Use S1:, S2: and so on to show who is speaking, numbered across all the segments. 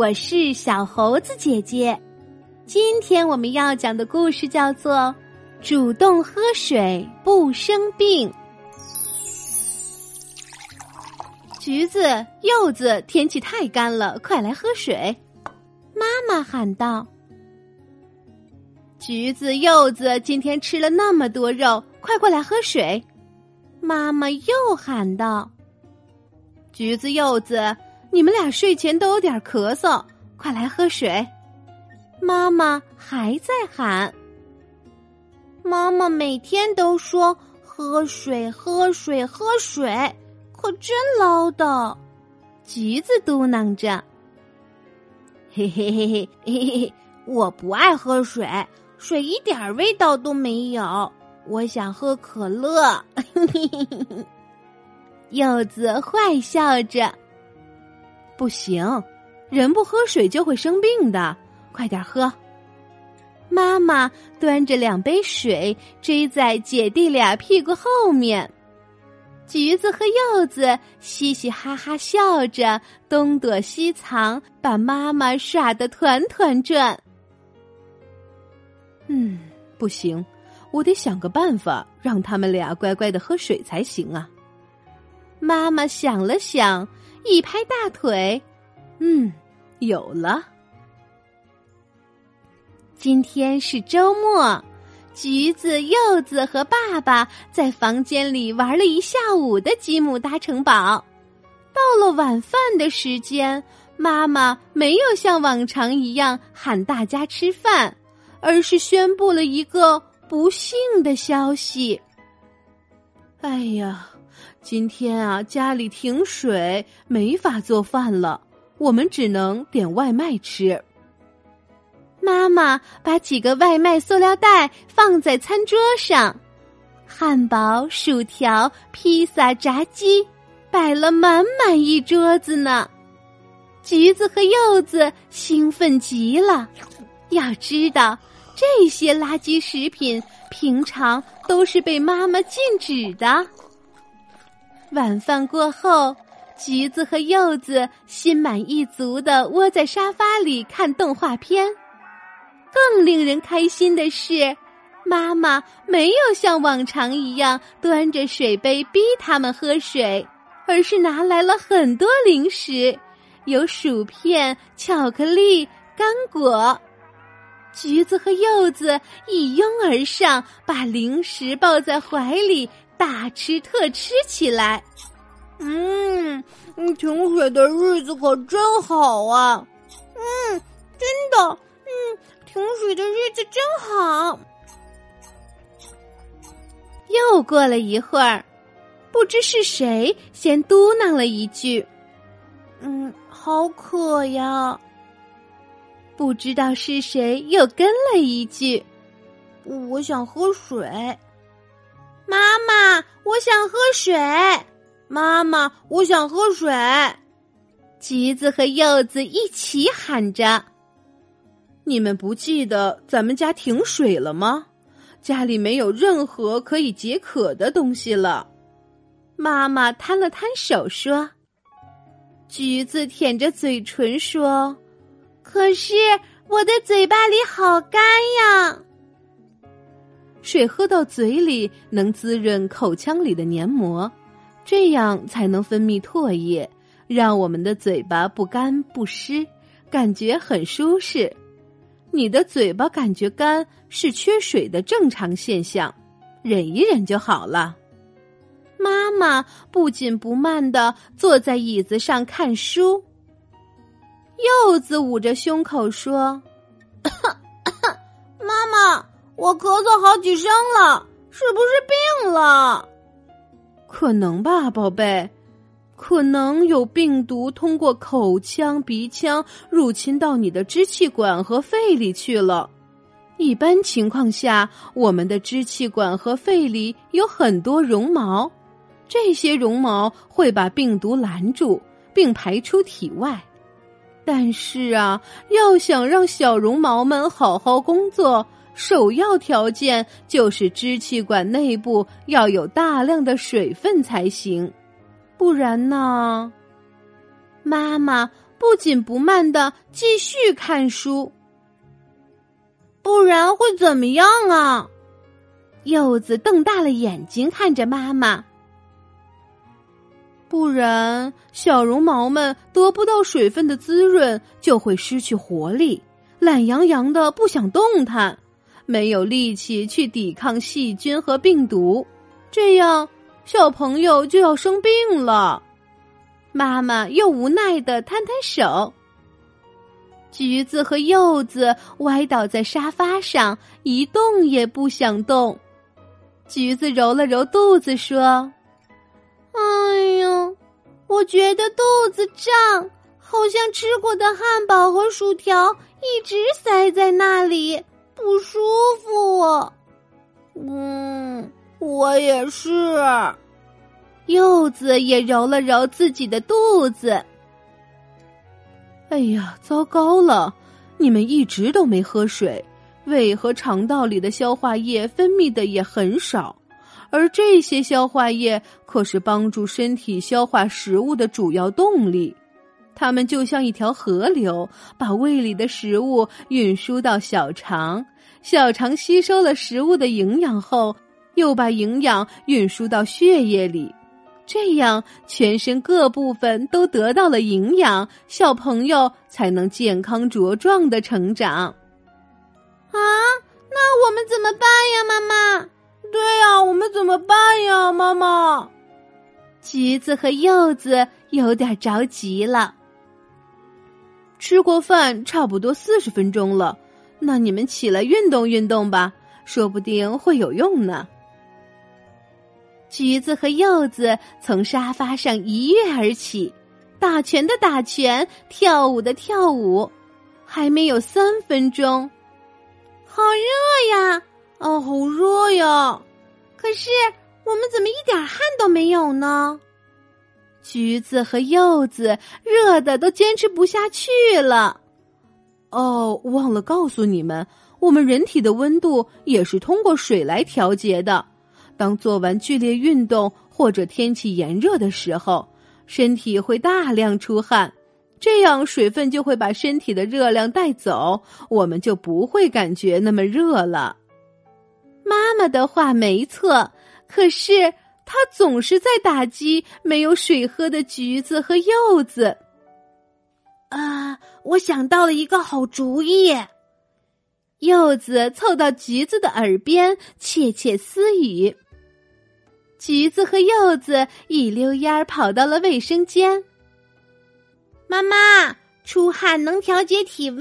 S1: 我是小猴子姐姐。今天我们要讲的故事叫做《主动喝水不生病》。橘子、柚子，天气太干了，快来喝水！妈妈喊道。橘子、柚子，今天吃了那么多肉，快过来喝水！妈妈又喊道。橘子、柚子，你们俩睡前都有点咳嗽，快来喝水！妈妈还在喊。妈妈每天都说喝水、喝水、喝水，可真唠叨。橘子嘟囔着：“嘿嘿嘿嘿嘿嘿，我不爱喝水，水一点味道都没有。我想喝可乐。”柚子坏笑着：“不行，人不喝水就会生病的。快点喝！”妈妈端着两杯水追在姐弟俩屁股后面，橘子和柚子嘻嘻哈哈笑着，东躲西藏，把妈妈耍得团团转。嗯，不行，我得想个办法让他们俩乖乖的喝水才行啊！妈妈想了想，一拍大腿，嗯，有了。今天是周末，橘子、柚子和爸爸在房间里玩了一下午的积木搭城堡。到了晚饭的时间，妈妈没有像往常一样喊大家吃饭，而是宣布了一个不幸的消息。哎呀！今天啊，家里停水，没法做饭了，我们只能点外卖吃。妈妈把几个外卖塑料袋放在餐桌上，汉堡、薯条、披萨、炸鸡，摆了满满一桌子呢。橘子和柚子兴奋极了，要知道这些垃圾食品平常都是被妈妈禁止的。晚饭过后，橘子和柚子心满意足的窝在沙发里看动画片。更令人开心的是，妈妈没有像往常一样端着水杯逼他们喝水，而是拿来了很多零食，有薯片、巧克力、干果。橘子和柚子一拥而上，把零食抱在怀里。大吃特吃起来，嗯，停水的日子可真好啊！嗯，真的，嗯，停水的日子真好。又过了一会儿，不知是谁先嘟囔了一句：“嗯，好渴呀。”不知道是谁又跟了一句：“我想喝水。”妈妈，我想喝水。妈妈，我想喝水。橘子和柚子一起喊着：“你们不记得咱们家停水了吗？家里没有任何可以解渴的东西了。”妈妈摊了摊手说：“橘子舔着嘴唇说，可是我的嘴巴里好干呀。”水喝到嘴里能滋润口腔里的黏膜，这样才能分泌唾液，让我们的嘴巴不干不湿，感觉很舒适。你的嘴巴感觉干是缺水的正常现象，忍一忍就好了。妈妈不紧不慢的坐在椅子上看书。柚子捂着胸口说：“ 妈妈。”我咳嗽好几声了，是不是病了？可能吧，宝贝，可能有病毒通过口腔、鼻腔入侵到你的支气管和肺里去了。一般情况下，我们的支气管和肺里有很多绒毛，这些绒毛会把病毒拦住并排出体外。但是啊，要想让小绒毛们好好工作。首要条件就是支气管内部要有大量的水分才行，不然呢？妈妈不紧不慢的继续看书。不然会怎么样啊？柚子瞪大了眼睛看着妈妈。不然，小绒毛们得不到水分的滋润，就会失去活力，懒洋洋的不想动弹，没有力气去抵抗细菌和病毒，这样小朋友就要生病了。妈妈又无奈的摊摊手。橘子和柚子歪倒在沙发上，一动也不想动。橘子揉了揉肚子，说：“哎呀，我觉得肚子胀，好像吃过的汉堡和薯条一直塞在那里，不舒服。”嗯，我也是。柚子也揉了揉自己的肚子。哎呀，糟糕了！你们一直都没喝水，胃和肠道里的消化液分泌的也很少，而这些消化液可是帮助身体消化食物的主要动力。它们就像一条河流，把胃里的食物运输到小肠，小肠吸收了食物的营养后，又把营养运输到血液里。这样，全身各部分都得到了营养，小朋友才能健康茁壮的成长。啊，那我们怎么办呀，妈妈？对呀，我们怎么办呀，妈妈？橘子和柚子有点着急了。吃过饭，差不多四十分钟了，那你们起来运动运动吧，说不定会有用呢。橘子和柚子从沙发上一跃而起，打拳的打拳，跳舞的跳舞。还没有三分钟，好热呀！哦，好热呀！可是我们怎么一点汗都没有呢？橘子和柚子热的都坚持不下去了。哦，忘了告诉你们，我们人体的温度也是通过水来调节的。当做完剧烈运动或者天气炎热的时候，身体会大量出汗，这样水分就会把身体的热量带走，我们就不会感觉那么热了。妈妈的话没错，可是她总是在打击没有水喝的橘子和柚子。啊，我想到了一个好主意。柚子凑到橘子的耳边窃窃私语。橘子和柚子一溜烟儿跑到了卫生间。妈妈，出汗能调节体温，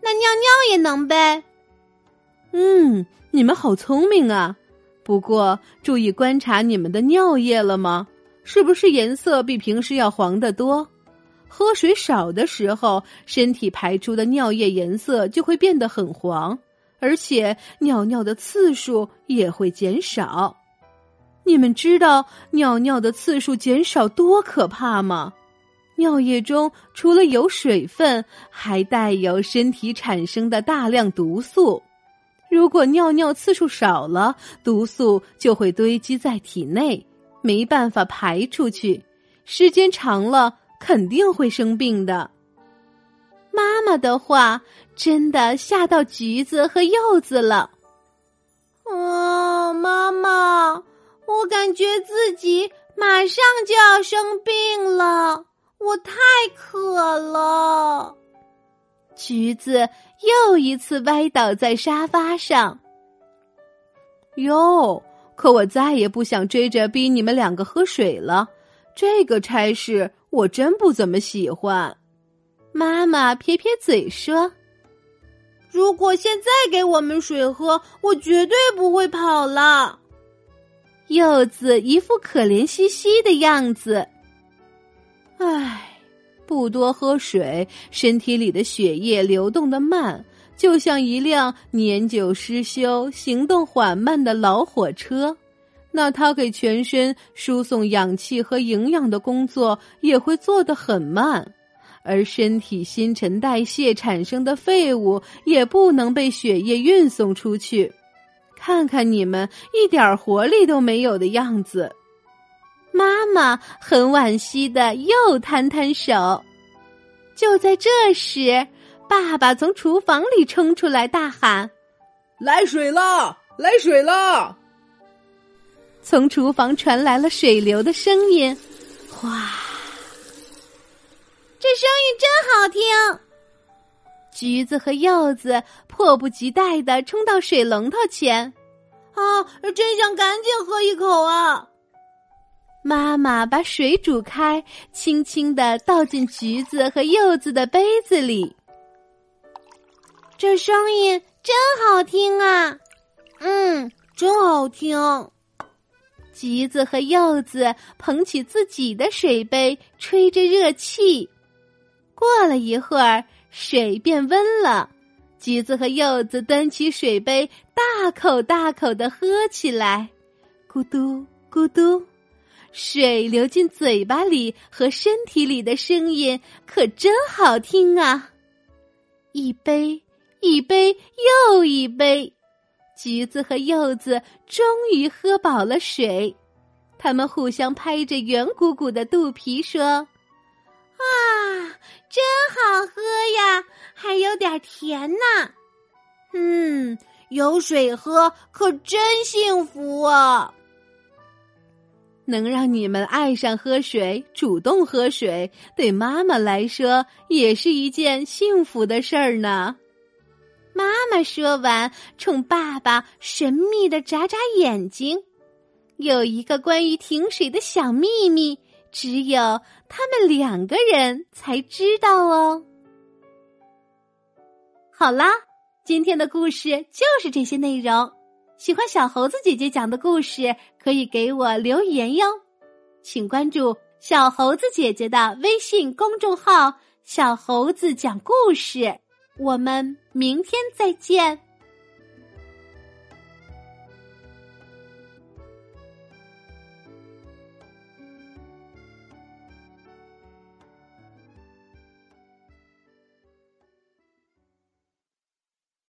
S1: 那尿尿也能呗？嗯，你们好聪明啊！不过注意观察你们的尿液了吗？是不是颜色比平时要黄得多？喝水少的时候，身体排出的尿液颜色就会变得很黄，而且尿尿的次数也会减少。你们知道尿尿的次数减少多可怕吗？尿液中除了有水分，还带有身体产生的大量毒素。如果尿尿次数少了，毒素就会堆积在体内，没办法排出去。时间长了，肯定会生病的。妈妈的话真的吓到橘子和柚子了。啊，妈妈！我感觉自己马上就要生病了，我太渴了。橘子又一次歪倒在沙发上。哟，可我再也不想追着逼你们两个喝水了，这个差事我真不怎么喜欢。妈妈撇撇嘴说：“如果现在给我们水喝，我绝对不会跑了。”柚子一副可怜兮兮的样子。唉，不多喝水，身体里的血液流动的慢，就像一辆年久失修、行动缓慢的老火车。那它给全身输送氧气和营养的工作也会做得很慢，而身体新陈代谢产生的废物也不能被血液运送出去。看看你们一点活力都没有的样子，妈妈很惋惜的又摊摊手。就在这时，爸爸从厨房里冲出来，大喊：“
S2: 来水了！来水了！”
S1: 从厨房传来了水流的声音，哗！
S3: 这声音真好听。
S1: 橘子和柚子迫不及待的冲到水龙头前，
S3: 啊，真想赶紧喝一口啊！
S1: 妈妈把水煮开，轻轻的倒进橘子和柚子的杯子里。
S3: 这声音真好听啊！嗯，真好听。
S1: 橘子和柚子捧起自己的水杯，吹着热气。过了一会儿，水变温了。橘子和柚子端起水杯，大口大口的喝起来，咕嘟咕嘟。水流进嘴巴里和身体里的声音可真好听啊！一杯一杯又一杯，橘子和柚子终于喝饱了水。他们互相拍着圆鼓鼓的肚皮说：“
S3: 啊，真好喝呀，还有点甜呢。嗯，有水喝可真幸福啊！”
S1: 能让你们爱上喝水、主动喝水，对妈妈来说也是一件幸福的事儿呢。妈妈说完，冲爸爸神秘的眨眨眼睛。有一个关于停水的小秘密，只有他们两个人才知道哦。好啦，今天的故事就是这些内容。喜欢小猴子姐姐讲的故事，可以给我留言哟。请关注小猴子姐姐的微信公众号“小猴子讲故事”。我们明天再见。